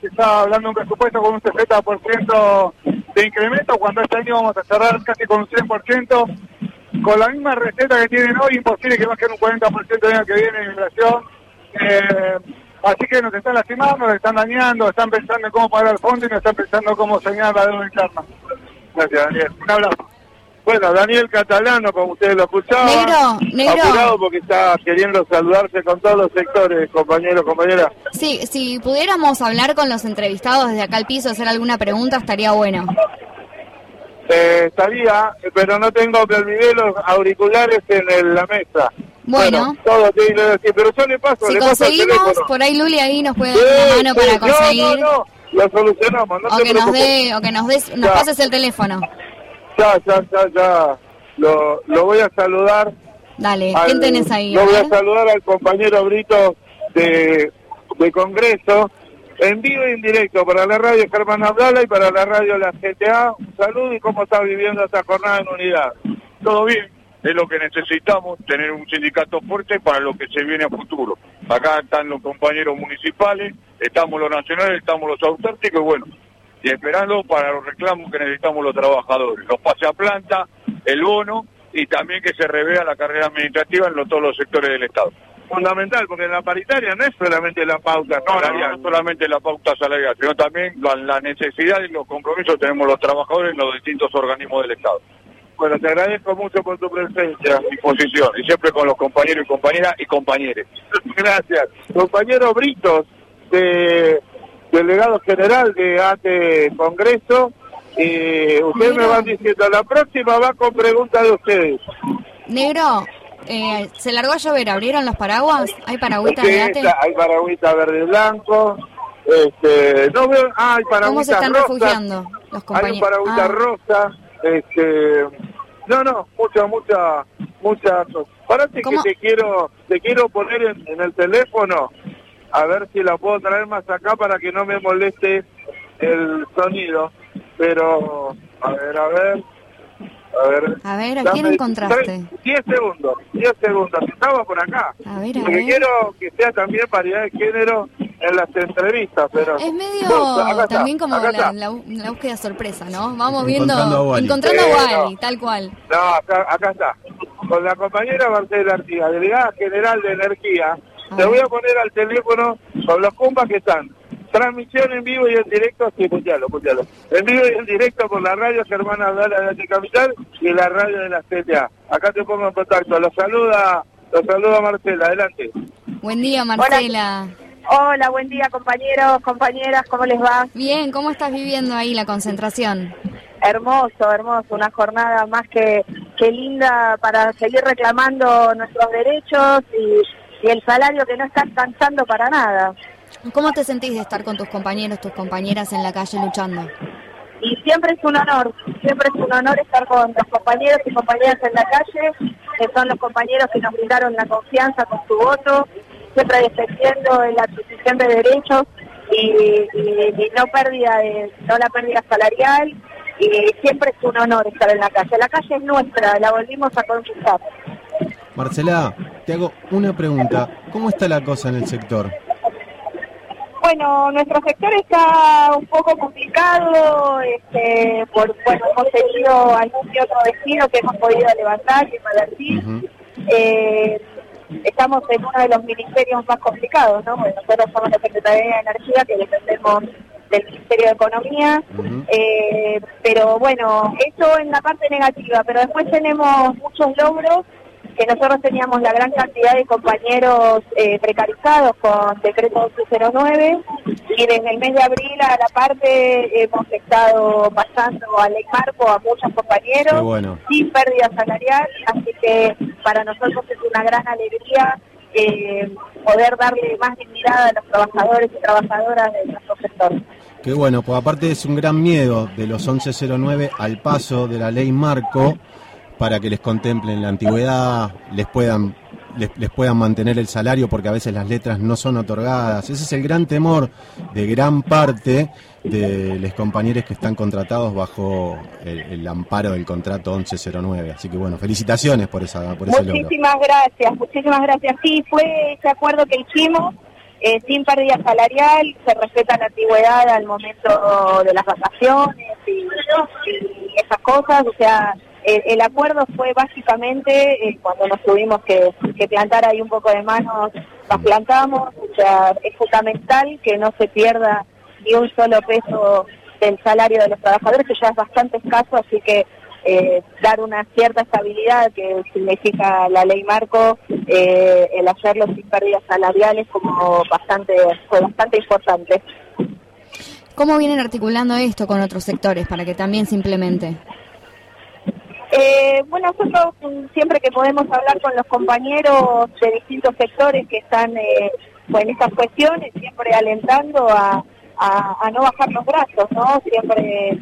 se está hablando un presupuesto con un 60% de incremento, cuando este año vamos a cerrar casi con un 100%, con la misma receta que tienen hoy, imposible que bajen un 40% el año que viene en inflación. Eh, así que nos están lastimando, nos están dañando, están pensando en cómo pagar el fondo y nos están pensando cómo señalar la deuda interna. Gracias, Daniel. Un abrazo. Bueno, Daniel Catalano, como ustedes lo escuchaban. Negro, negro. Apurado porque está queriendo saludarse con todos los sectores, compañeros, compañeras. Sí, si pudiéramos hablar con los entrevistados desde acá al piso, hacer alguna pregunta, estaría bueno. Eh, estaría, pero no tengo que olvidé los auriculares en el- la mesa. Bueno. todo te decir, pero yo le paso, Si le paso conseguimos, por ahí Luli ahí nos puede Sí, dar una mano sí, para conseguir. No, no, lo solucionamos, no o te que nos dé, o que nos des, nos Ya. pases el teléfono. Ya, ya, ya, ya. Lo, lo voy a saludar. Dale, al- ¿quién tenés ahí? Lo voy a saludar al compañero Brito de, de Congreso, en vivo y en directo, para la radio Germán Abdala y para la radio La GTA. Un saludo y cómo está viviendo esta jornada en unidad. todo bien. Es lo que necesitamos, tener un sindicato fuerte para lo que se viene a futuro. Acá están los compañeros municipales, estamos los nacionales, estamos los autárquicos y bueno, y esperando para los reclamos que necesitamos los trabajadores. Los pase a planta, el bono y también que se revea la carrera administrativa en los- todos los sectores del Estado. Fundamental, porque la paritaria no es solamente la pauta No, salarial. no solamente la pauta salarial, sino también la, la necesidad y los compromisos que tenemos los trabajadores en los distintos organismos del Estado. Bueno, te agradezco mucho por tu presencia. Disposición, y siempre con los compañeros y compañeras y compañeres. Gracias. Compañero Britos, de delegado general de ATE Congreso, y ustedes me van diciendo, la próxima va con preguntas de ustedes. Negro, eh, se largó a llover, ¿abrieron los paraguas? ¿Hay paragüitas Sí, de ate? está- hay paragüita verde y blanco. Este, no veo, ah, hay ¿Cómo paragüita se están rosa. refugiando los Hay un paragüita Ah, rosa. Este, no, no, mucha, mucha, mucha. Parate que ¿Cómo? te quiero, te quiero poner en, en el teléfono a ver si la puedo traer más acá para que no me moleste el sonido. Pero, a ver, a ver. A ver. A ver, ¿a quién encontraste? tres- 10 segundos, 10 segundos. Estaba por acá. A ver, a Porque ver. quiero que sea también paridad de género en las entrevistas, pero... Es medio No, acá está, también como la, búsqueda sorpresa, ¿no? Vamos viendo, Encontrando a a Wally, no. tal cual. No, acá, acá está. Con la compañera Marcela Artigas, delegada general de Energía, te voy a poner al teléfono con los compas que están. Transmisión en vivo y en directo, sí, putealo, putealo. En vivo y en directo por la radio Germana Abdala de Arte Capital y la radio de la CTA. Acá te pongo en contacto. Los saluda, los saluda Marcela, adelante. Buen día, Marcela. Hola, buen día compañeros, compañeras, ¿cómo les va? Bien, ¿cómo estás viviendo ahí la concentración? Hermoso, hermoso, una jornada más que, que linda para seguir reclamando nuestros derechos y, y el salario que no está alcanzando para nada. ¿Cómo te sentís de estar con tus compañeros, tus compañeras en la calle luchando? Y siempre es un honor, siempre es un honor estar con los compañeros y compañeras en la calle, que son los compañeros que nos brindaron la confianza con su voto, siempre defendiendo la adquisición de derechos y, y- y no pérdida de, no la pérdida salarial y siempre es un honor estar en la calle. La calle es nuestra, la volvimos a conquistar. Marcela, te hago una pregunta. ¿Cómo está la cosa en el sector? Bueno, nuestro sector está un poco complicado, este, por, bueno, hemos tenido algún que otro destino que hemos podido levantar y revertir. Eh, estamos en uno de los ministerios más complicados, ¿no? Nosotros somos la Secretaría de Energía, que dependemos del Ministerio de Economía, eh, pero bueno, eso en la parte negativa, pero después tenemos muchos logros, que nosotros teníamos la gran cantidad de compañeros eh, precarizados con decreto 1109 y desde el mes de abril a la parte hemos estado pasando a ley marco a muchos compañeros bueno. sin pérdida salarial, así que para nosotros es una gran alegría eh, poder darle más dignidad a los trabajadores y trabajadoras de nuestro sector. Qué bueno, pues aparte es un gran miedo de los 1109 al paso de la ley Marco para que les contemplen la antigüedad, les puedan les, les puedan mantener el salario porque a veces las letras no son otorgadas. Ese es el gran temor de gran parte de los compañeros que están contratados bajo el, amparo del contrato 1109. Así que bueno, felicitaciones por esa por ese logro. Muchísimas gracias, muchísimas gracias. Sí, fue ese acuerdo que hicimos eh, sin pérdida salarial, se respeta la antigüedad al momento de las vacaciones y, y esas cosas, o sea, el, acuerdo fue básicamente eh, cuando nos tuvimos que, plantar ahí un poco de manos, las plantamos, o sea, es fundamental que no se pierda ni un solo peso del salario de los trabajadores, que ya es bastante escaso, así que eh, dar una cierta estabilidad que significa la ley marco, eh, el hacerlo sin pérdidas salariales como bastante, fue bastante importante. ¿Cómo vienen articulando esto con otros sectores para que también se implemente? Eh, bueno, nosotros mm, siempre que podemos hablar con los compañeros de distintos sectores que están eh, pues, en estas cuestiones, siempre alentando a, no bajar los brazos, ¿no? Siempre eh,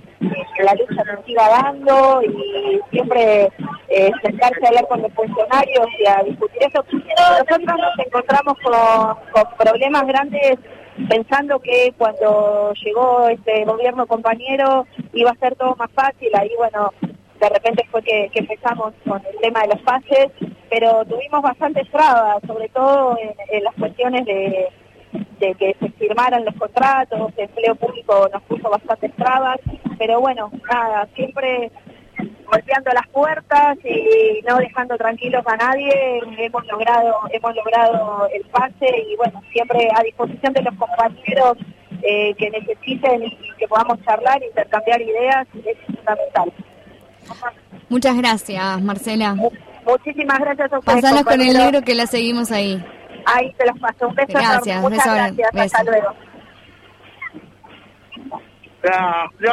la lucha nos siga dando y siempre eh, sentarse a hablar con los funcionarios y a discutir eso. Nosotros nos encontramos con, con problemas grandes pensando que cuando llegó este gobierno compañero iba a ser todo más fácil, ahí bueno, de repente fue que, que empezamos con el tema de los pases, pero tuvimos bastantes trabas, sobre todo en, las cuestiones de, de que se firmaran los contratos, el empleo público nos puso bastantes trabas, pero bueno, nada, siempre golpeando las puertas y no dejando tranquilos a nadie, hemos logrado, hemos logrado el pase y bueno, siempre a disposición de los compañeros eh, que necesiten y que podamos charlar, intercambiar ideas, es fundamental. Muchas gracias, Marcela. Muchísimas gracias a ustedes. Con el libro que la seguimos ahí. Ahí te los paso. Un beso Gracias. Muchas beso, gracias. Hasta beso. luego. Ya, ya,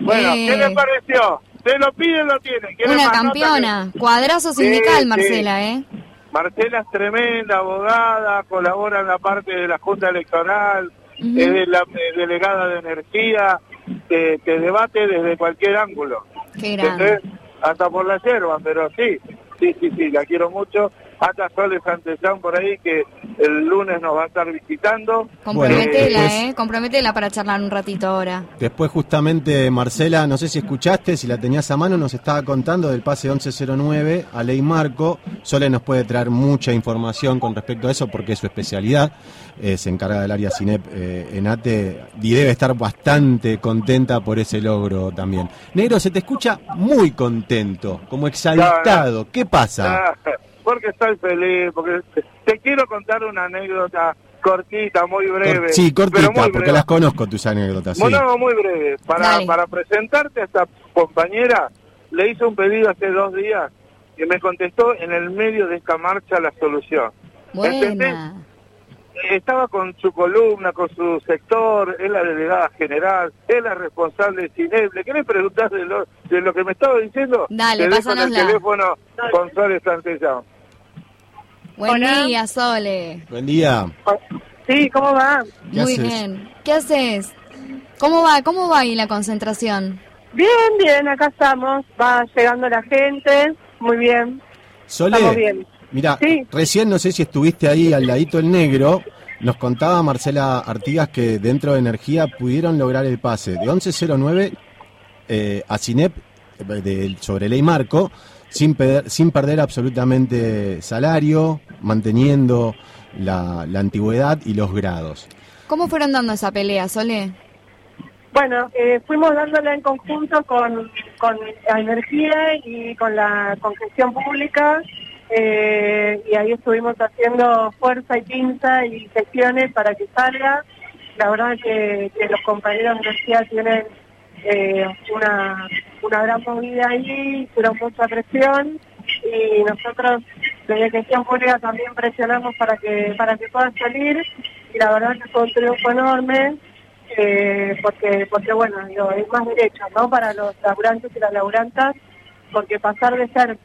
bueno, Eh. ¿qué le pareció? Se lo piden, lo tienen. ¿Quieren Una campeona, cuadrazo sindical, sí. Marcela, ¿eh? Marcela es tremenda, abogada, colabora en la parte de la Junta Electoral, es de la eh, delegada de energía, que, que debate desde cualquier ángulo. Qué grande. ¿entendés? Hasta por la yerba, pero sí, sí, sí, sí, la quiero mucho. Hasta Soles Santellán por ahí, que el lunes nos va a estar visitando. Comprometela, después- ¿eh? Comprometela para charlar un ratito ahora. Después justamente Marcela, no sé si escuchaste, si la tenías a mano, nos estaba contando del pase 1109 a Ley Marco. Sole nos puede traer mucha información con respecto a eso porque es su especialidad. Eh, se encarga del área CINEP eh, en ATE y debe estar bastante contenta por ese logro también. Negro, se te escucha muy contento, como exaltado. ¿Qué pasa? Porque estoy feliz, porque te, quiero contar una anécdota cortita, muy breve. Cor- sí, pero cortita, muy porque breve. las conozco tus anécdotas. sí. Bueno, muy breve. Para, Dale. para presentarte a esta compañera, le hice un pedido hace dos días y me contestó en el medio de esta marcha la solución. ¿Entendés? Estaba con su columna, con su sector, es la delegada general, es la responsable de CINEP. ¿Le querés preguntar de lo, de lo que me estaba diciendo? Dale, Te dejo en el teléfono con Soles Santellán. Buen Hola. día, Sole. Buen día. Sí, ¿cómo va? ¿Qué Muy haces? bien. ¿Qué haces? ¿Cómo va? ¿Cómo va ahí la concentración? Bien, bien, acá estamos. Va llegando la gente. Muy bien. Sole, Estamos bien. Mira, Sí. recién no sé si estuviste ahí al ladito el negro, nos contaba Marcela Artigas que dentro de Energía pudieron lograr el pase de 1109 eh, a CINEP eh, de- sobre ley marco, sin, perder- sin perder absolutamente salario, manteniendo la, la antigüedad y los grados. ¿Cómo fueron dando esa pelea, Sole? Bueno, eh, fuimos dándola en conjunto con, con la energía y con la con gestión pública eh, y ahí estuvimos haciendo fuerza y pinza y gestiones para que salga. La verdad que, los compañeros de energía tienen eh, una, una gran movida ahí, hicieron mucha presión y nosotros desde gestión pública también presionamos para que para que pueda salir y la verdad que fue un triunfo enorme eh, porque porque bueno digo, es más derecho no para los laburantes y las laburantas porque pasar de ser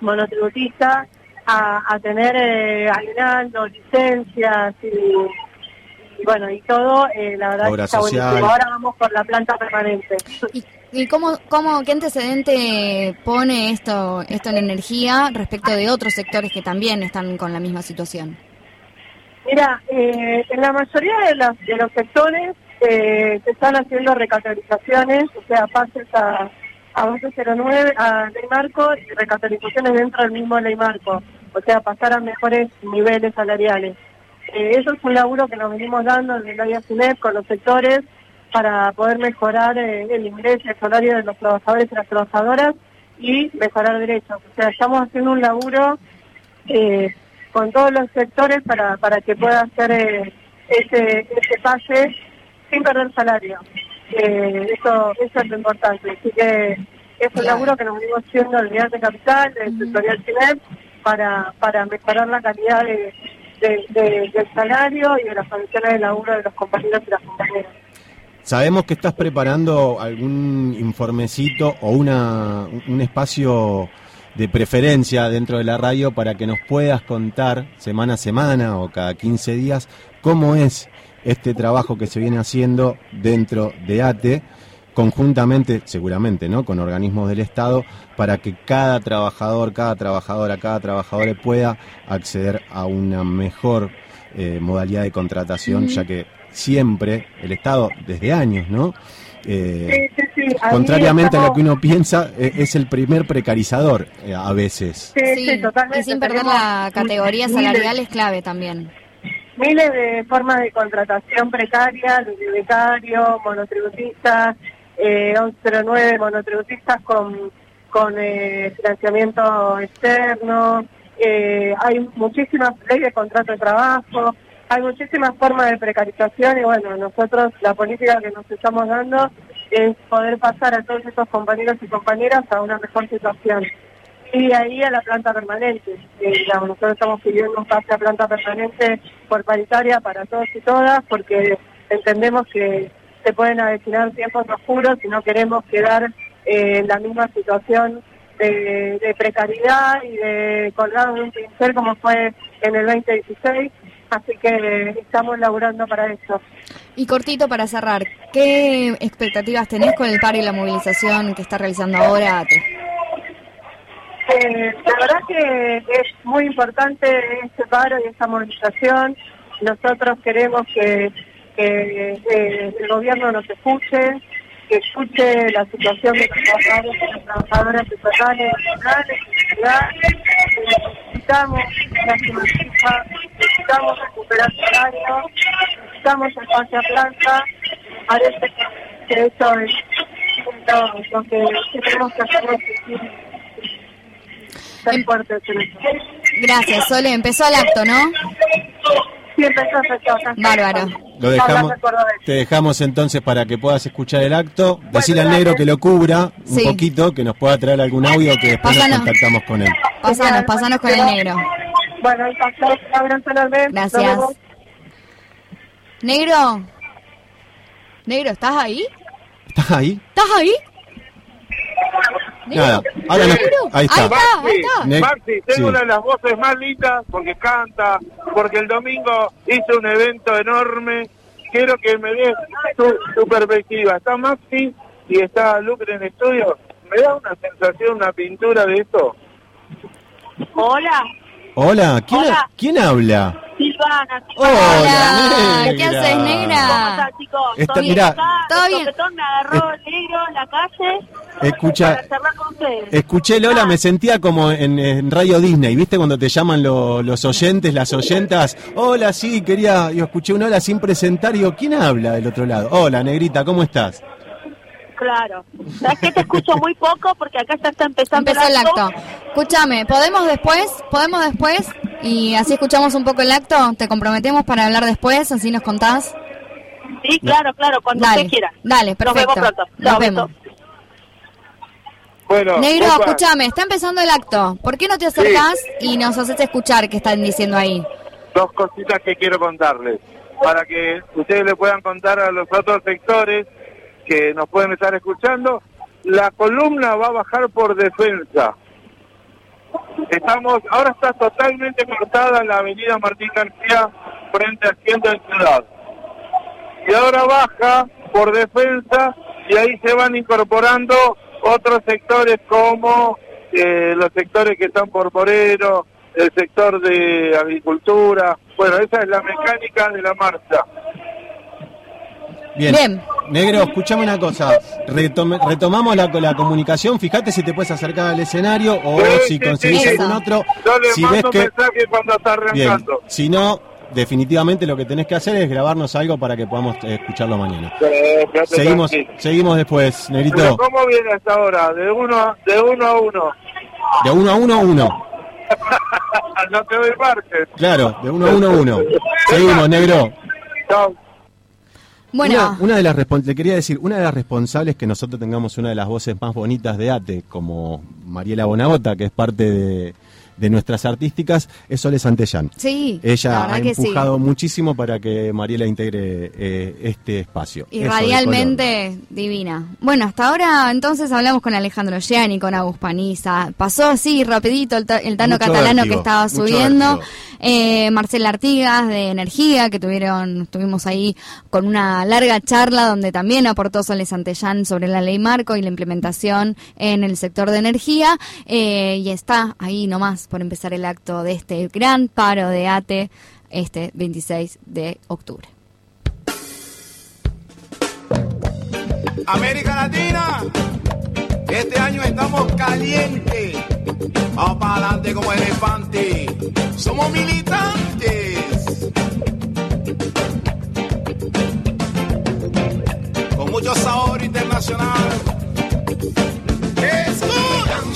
monotributista a, a tener eh, aguinaldo, licencias y, y bueno y todo eh, la verdad Obra que está social. buenísimo ahora vamos por la planta permanente ¿Y, y cómo, cómo, qué antecedente pone esto, esto en energía respecto de otros sectores que también están con la misma situación? Mira, eh, en la mayoría de los, de los sectores eh, se están haciendo recategorizaciones, o sea, pases a, a 1109, a Ley Marco y recategorizaciones dentro del mismo Ley Marco, o sea, pasar a mejores niveles salariales. Eh, eso es un laburo que nos venimos dando desde la IACINEP con los sectores para poder mejorar eh, el ingreso, el salario de los trabajadores y las trabajadoras y mejorar derechos. O sea, estamos haciendo un laburo eh, con todos los sectores para, para que pueda hacer ese, ese pase sin perder salario. Eh, eso, eso es lo importante. Así que es un laburo que nos venimos haciendo el Unidad de Capital, del sectorial CINEP, para, para mejorar la calidad de, de- de- del salario y de las condiciones de laburo de los compañeros y las compañeras. Sabemos que estás preparando algún informecito o una, un espacio de preferencia dentro de la radio para que nos puedas contar semana a semana o cada 15 días cómo es este trabajo que se viene haciendo dentro de ATE, conjuntamente, seguramente, ¿no? con organismos del Estado, para que cada trabajador, cada trabajadora, cada trabajador pueda acceder a una mejor eh, modalidad de contratación, ya que siempre el Estado, desde años, ¿no? Eh, Contrariamente a lo que uno piensa, eh, es el primer precarizador eh, a veces. Sí, Sí, sí, totalmente. y sin perder la categoría miles- salarial es clave también. Miles de formas de contratación precaria, becario, monotributistas, eh, 1109 monotributistas con, con eh, financiamiento externo, eh, hay muchísimas leyes de contrato de trabajo, hay muchísimas formas de precarización y bueno, nosotros la política que nos estamos dando es poder pasar a todos estos compañeros y compañeras a una mejor situación. Y ahí a la planta permanente. Eh, nosotros estamos pidiendo un pase a planta permanente por paritaria para todos y todas, porque entendemos que se pueden avecinar tiempos oscuros y no queremos quedar eh, en la misma situación de, de precariedad y de colgado de un pincel como fue en el 2016. Así que estamos laburando para eso. Y cortito para cerrar, ¿qué expectativas tenés con el paro y la movilización que está realizando ahora ATE? Eh, la verdad que es muy importante este paro y esta movilización. Nosotros queremos que, que, eh, el gobierno nos escuche, que escuche la situación de los trabajadores y las trabajadoras y ciudades. Necesitamos la justicia, necesitamos recuperar salario, necesitamos el pase a planta. Parece que, eso es lo, lo que, que tenemos que hacer. es ser Em- eso. Gracias, Sole. Empezó el acto, ¿no? Sí, empezó a hacer cosas. Bárbaro. Lo dejamos, recuerdo de eso. te dejamos entonces para que puedas escuchar el acto. Decirle al negro que lo cubra un Sí. poquito, que nos pueda traer algún audio que después nos Pásanos. contactamos con él. Pasanos, pasanos con el negro. Bueno, ahí pasó. Un abrazo enorme. Gracias. Negro. Negro, ¿estás ahí? ¿Estás ahí? ¿Estás ahí? Negro. Nada, ahora no- ahí está. Ahí está, ahí está. Ne- Maxi, tengo sí. una de las voces más lindas porque canta, porque el domingo hizo un evento enorme. Quiero que me des tu, tu perspectiva. Está Maxi y está Lucre en estudio. ¿Me da una sensación, una pintura de esto? Hola, Hola, ¿quién, Hola. ¿quién habla? Silvana. Hola, ¿qué haces, negra? ¿Cómo estás, chicos? Está- ¿Todo bien? mirá. Acá, Todo el bien. me agarró el negro en la calle Escucha, para con ustedes. escuché Lola, me sentía como en, en Radio Disney, ¿viste? Cuando te llaman lo- los oyentes, las oyentas. Hola, sí, quería, yo escuché un hola sin presentar, y digo, ¿quién habla del otro lado? Hola, negrita, ¿cómo estás? Claro. ¿Sabes que te escucho muy poco? Porque acá ya está empezando Empezó el acto. Escúchame, ¿podemos después? ¿Podemos después? Y así escuchamos un poco el acto. ¿Te comprometemos para hablar después? Así nos contás. Sí, claro, claro, cuando Dale, usted quiera. dale, perfecto. Nos vemos pronto. Nos vemos. Bueno, Negro, opa, escúchame, está empezando el acto. ¿Por qué no te acercás y nos haces escuchar qué están diciendo ahí? dos cositas que quiero contarles. Para que ustedes le puedan contar a los otros sectores que nos pueden estar escuchando. La columna va a bajar por defensa. Estamos, ahora está totalmente cortada la avenida Martín García frente a Hacienda de Ciudad. Y ahora baja por defensa y ahí se van incorporando otros sectores como eh, los sectores que están por Moreno, el sector de agricultura. Bueno, esa es la mecánica de la marcha. Bien. Bien. Negro, escuchame una cosa. Retome- retomamos la, la comunicación. Fíjate si te puedes acercar al escenario o Sí, si sí, conseguís sí. algún otro. Yo le Si mando ves que. mensaje cuando está Bien. arrancando. Si no, definitivamente lo que tenés que hacer es grabarnos algo para que podamos eh, escucharlo mañana. Seguimos, tranquilo. seguimos después, Pero Negrito. ¿Cómo viene hasta ahora? De uno, de uno a uno. De uno a uno a uno. no te doy margen. Claro, de uno a uno a uno. Seguimos, negro. Chao. Bueno, Una, una de las le quería decir, una de las responsables que nosotros tengamos una de las voces más bonitas de ATE, como Mariela Bonagota, que es parte de, de nuestras artísticas, es Sole Santellán. sí, la Ella ha sí. empujado muchísimo para que Mariela integre eh, este espacio. Y Eso radialmente divina. Bueno, hasta ahora entonces hablamos con Alejandro Gianni, con Agus Paniza. Pasó así rapidito el, ta- el Tano Mucho Catalano vértigo, que estaba subiendo. Eh, Marcela Artigas de Energía, que tuvieron, estuvimos ahí con una larga charla donde también aportó Sole Santellán sobre la ley marco y la implementación en el sector de energía. Eh, y está ahí nomás por empezar el acto de este gran paro de ATE este 26 de octubre. América Latina, este año estamos calientes. Vamos para adelante como elefante. Somos militantes. Con mucho sabor internacional. Escuchan,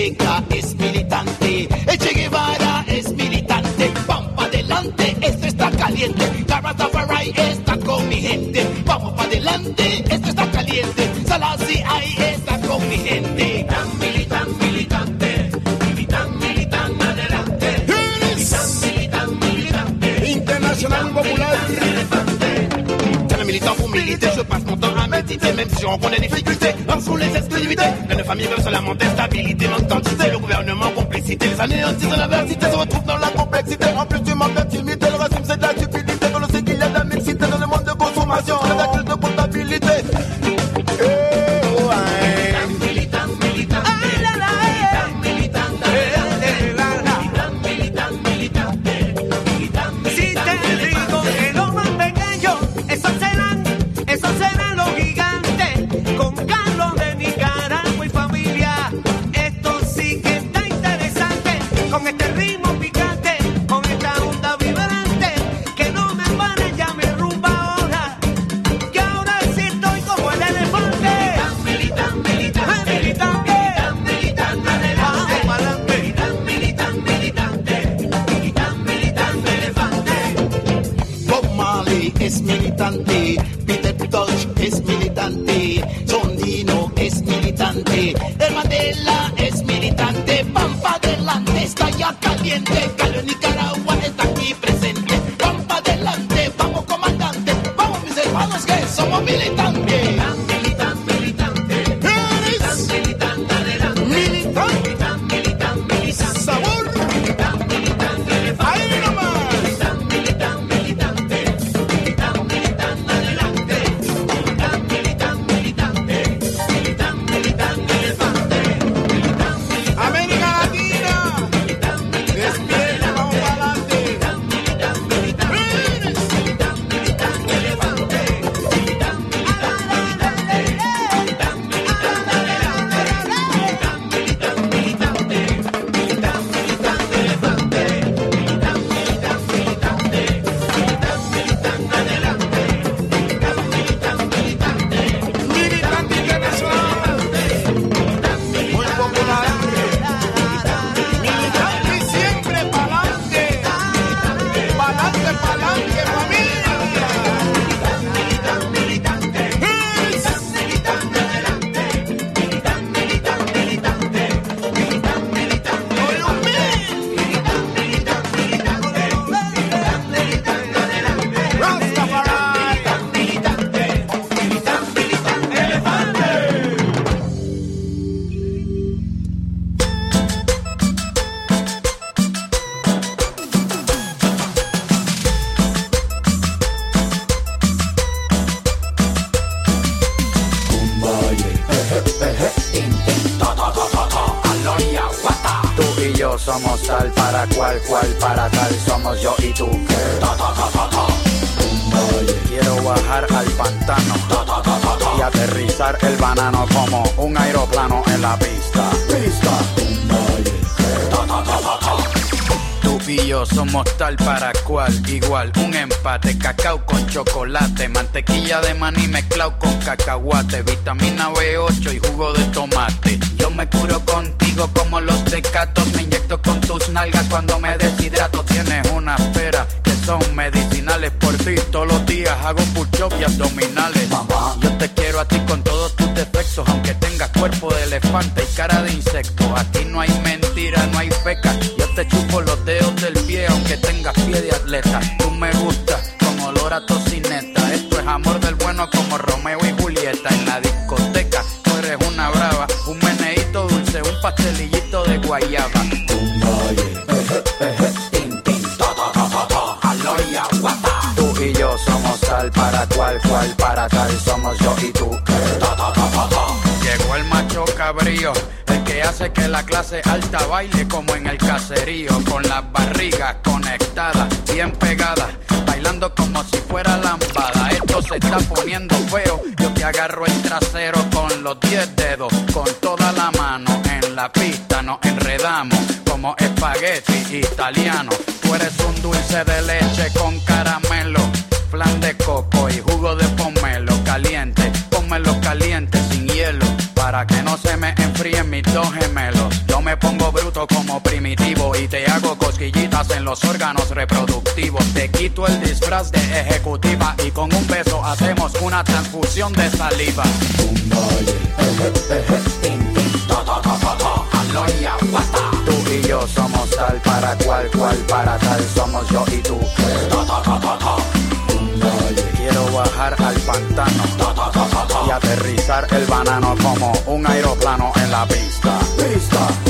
Es militante, el Che Guevara es militante, para adelante, esto está caliente, je rencontre des difficultés. Dans sous les exclusivités, plein de familles veulent se lamenter, stabilité, manque d'identité, le gouvernement, complicité, les anéantis de l'adversité se retrouvent dans la complexité. En plus du manque d'intimité, le racisme c'est de la stupidité, on le sait qu'il y a de la mixité dans le monde de consommation, la crise de comptabilité. Somos tal para cual, igual, un empate, cacao con chocolate, mantequilla de maní mezclado con cacahuate, vitamina B8 y jugo de tomate. Yo me curo contigo como los tecatos, me inyecto con tus nalgas cuando me deshidrato. Tienes una pera que son medicinales por ti, todos los días hago push-up y abdominales. Yo te quiero a ti con todos tus defectos, aunque tengas cuerpo de elefante y cara de insecto. Aquí no hay mentira, no hay feca. Yo te chupo los dedos de atleta. Tú me gustas con olor a tocineta. Esto es amor del bueno como Romeo y Julieta en la discoteca. Tú eres una brava, un meneíto dulce, un pastelillito de guayaba. Tú y yo somos tal para cual, cual para tal somos yo y tú. Llegó el macho cabrío, el que hace que la clase alta baile como en el caserío, con las barrigas conectadas, bien pegadas, bailando como si fuera lambada. Esto se está poniendo feo, yo te agarro el trasero con los 10 dedos, con toda la mano en la pista, nos enredamos como espagueti italiano. Tú eres un dulce de leche con caramelo, flan de coco y jugo de pomelo caliente. Pónmelo caliente para que no se me enfríen mis dos gemelos. Yo me pongo bruto como primitivo y te hago cosquillitas en los órganos reproductivos. Te quito el disfraz de ejecutiva y con un beso hacemos una transfusión de saliva. Tú y yo somos tal para cual, cual para tal somos yo y tú. Quiero bajar al pantano y aterrizar el banano como un aeroplano en la pista. Pista.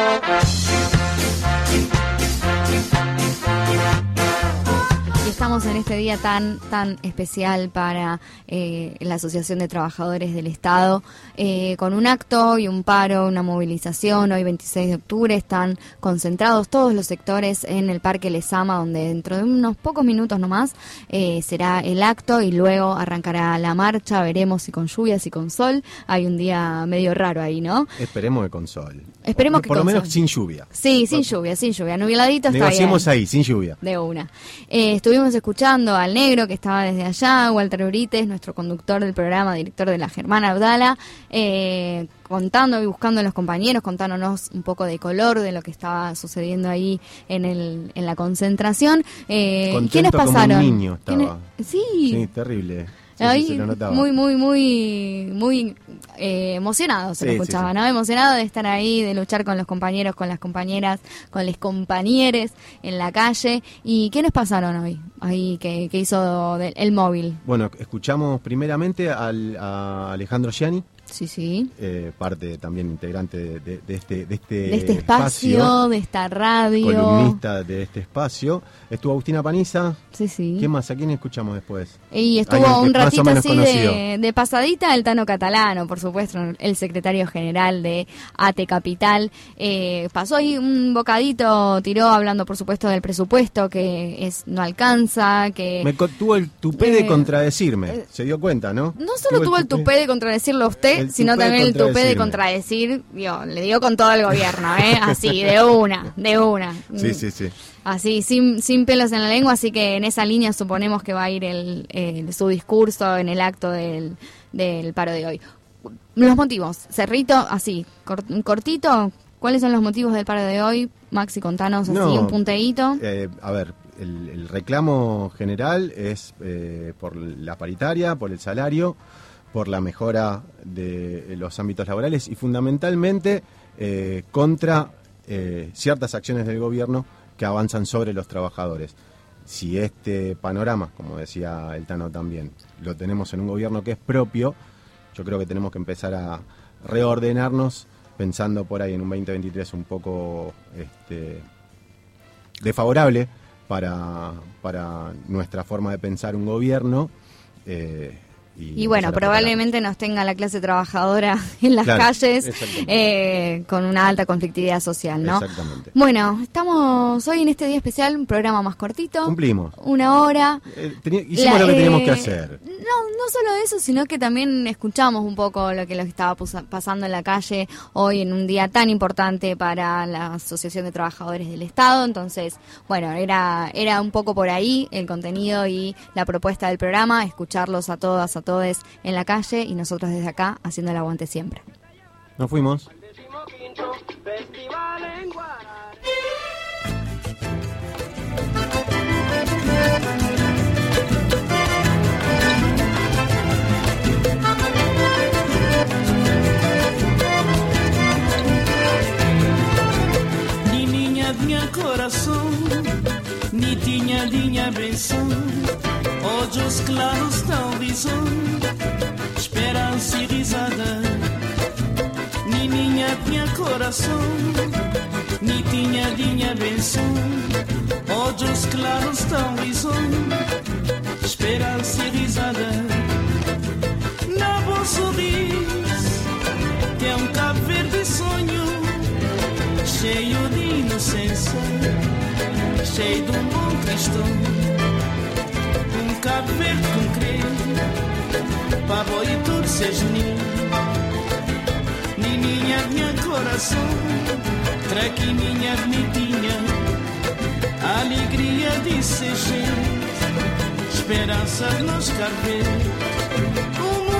Y estamos en este día tan tan especial para eh, la Asociación de Trabajadores del Estado, eh, con un acto y un paro, una movilización. Hoy 26 de octubre están concentrados todos los sectores en el Parque Lesama, donde dentro de unos pocos minutos nomás eh, será el acto y luego arrancará la marcha. Veremos si con lluvias y con sol. Hay un día medio raro ahí, ¿no? Esperemos que con sol. Esperemos por, que Por lo menos sol. sin lluvia. Sí, sin lluvia, sin lluvia. Nubladito está bien. Ahí, sin lluvia. De una. Eh, estuvimos escuchando al negro que estaba desde allá, Walter Urites, nuestro conductor del programa, director de la Germana Abdala, eh, contando y buscando a los compañeros, contándonos un poco de color de lo que estaba sucediendo ahí en, el, en la concentración. Eh, ¿Quiénes como un pasaron? niño estaba. ¿Quiénes- Sí. Sí, terrible. Sí, lo notaba. muy, muy, muy, muy eh, emocionado se lo Sí, sí, escuchaba, sí. ¿no? Emocionado de estar ahí, de luchar con los compañeros, con las compañeras, con los compañeros en la calle. ¿Y qué nos pasaron hoy? Ahí que, que hizo del- el móvil. Bueno, escuchamos primeramente al, a Alejandro Gianni, Sí, sí. eh, parte también integrante de, de- de este, de este, De este espacio, de esta radio. columnista de este espacio. Estuvo Agustina Paniza. Sí, sí. ¿Quién más? ¿A quién escuchamos después? Y estuvo un ratito así de, pasadita el Tano Catalano, por supuesto, el secretario general de ATE Capital. Eh, pasó ahí un bocadito, tiró hablando, por supuesto, del presupuesto que es no alcanza, que... Me tuvo el tupé de Eh, contradecirme. Se dio cuenta, ¿no? No solo tuvo el tupé de contradecirlo a usted, El sino también el tupé de contradecir, digo, le dio con todo el gobierno, ¿eh? Así, de una, de una. Sí, sí, sí. Así, sin, sin pelos en la lengua, así que en esa línea suponemos que va a ir el, el- su discurso en el acto del, del paro de hoy. Los motivos, Cerrito, así, cor- cortito, ¿cuáles son los motivos del paro de hoy? Maxi, contanos así No, un punteíto. Eh, a ver, el, el reclamo general es eh, por la paritaria, por el salario, por la mejora de los ámbitos laborales y fundamentalmente eh, contra eh, ciertas acciones del gobierno que avanzan sobre los trabajadores. Si este panorama, como decía el Tano también, lo tenemos en un gobierno que es propio, yo creo que tenemos que empezar a reordenarnos pensando por ahí en un 2023 un poco este, desfavorable para, para nuestra forma de pensar un gobierno. eh, Y bueno, probablemente nos tenga la clase trabajadora en las Claro, calles eh, con una alta conflictividad social, ¿no? Exactamente. Bueno, estamos hoy en este día especial, un programa más cortito. Cumplimos. Una hora. Eh, hicimos La- lo que teníamos que eh, hacer. No, no solo eso, sino que también escuchamos un poco lo que lo que estaba pasando en la calle hoy en un día tan importante para la Asociación de Trabajadores del Estado. Entonces, bueno, era, era un poco por ahí el contenido y la propuesta del programa, escucharlos a todas, a todos en la calle y nosotros desde acá haciendo el aguante siempre. Nos fuimos. Ni niña tinha coração, ni tinha dinha benção. Olhos claros tão visão, esperança e risada. Ni niña tinha coração, ni tinha dinha benção. Olhos claros tão visão, esperança e risada. Na bom sorriso, tem um cabo verde sonho cheio de inocência, cheio de um bom cristão, um cabo verde com creme, pavo e tudo ser genil. Nininha, minha coração, traquininha bonitinha, alegria de ser gente, esperança de nos caber. Um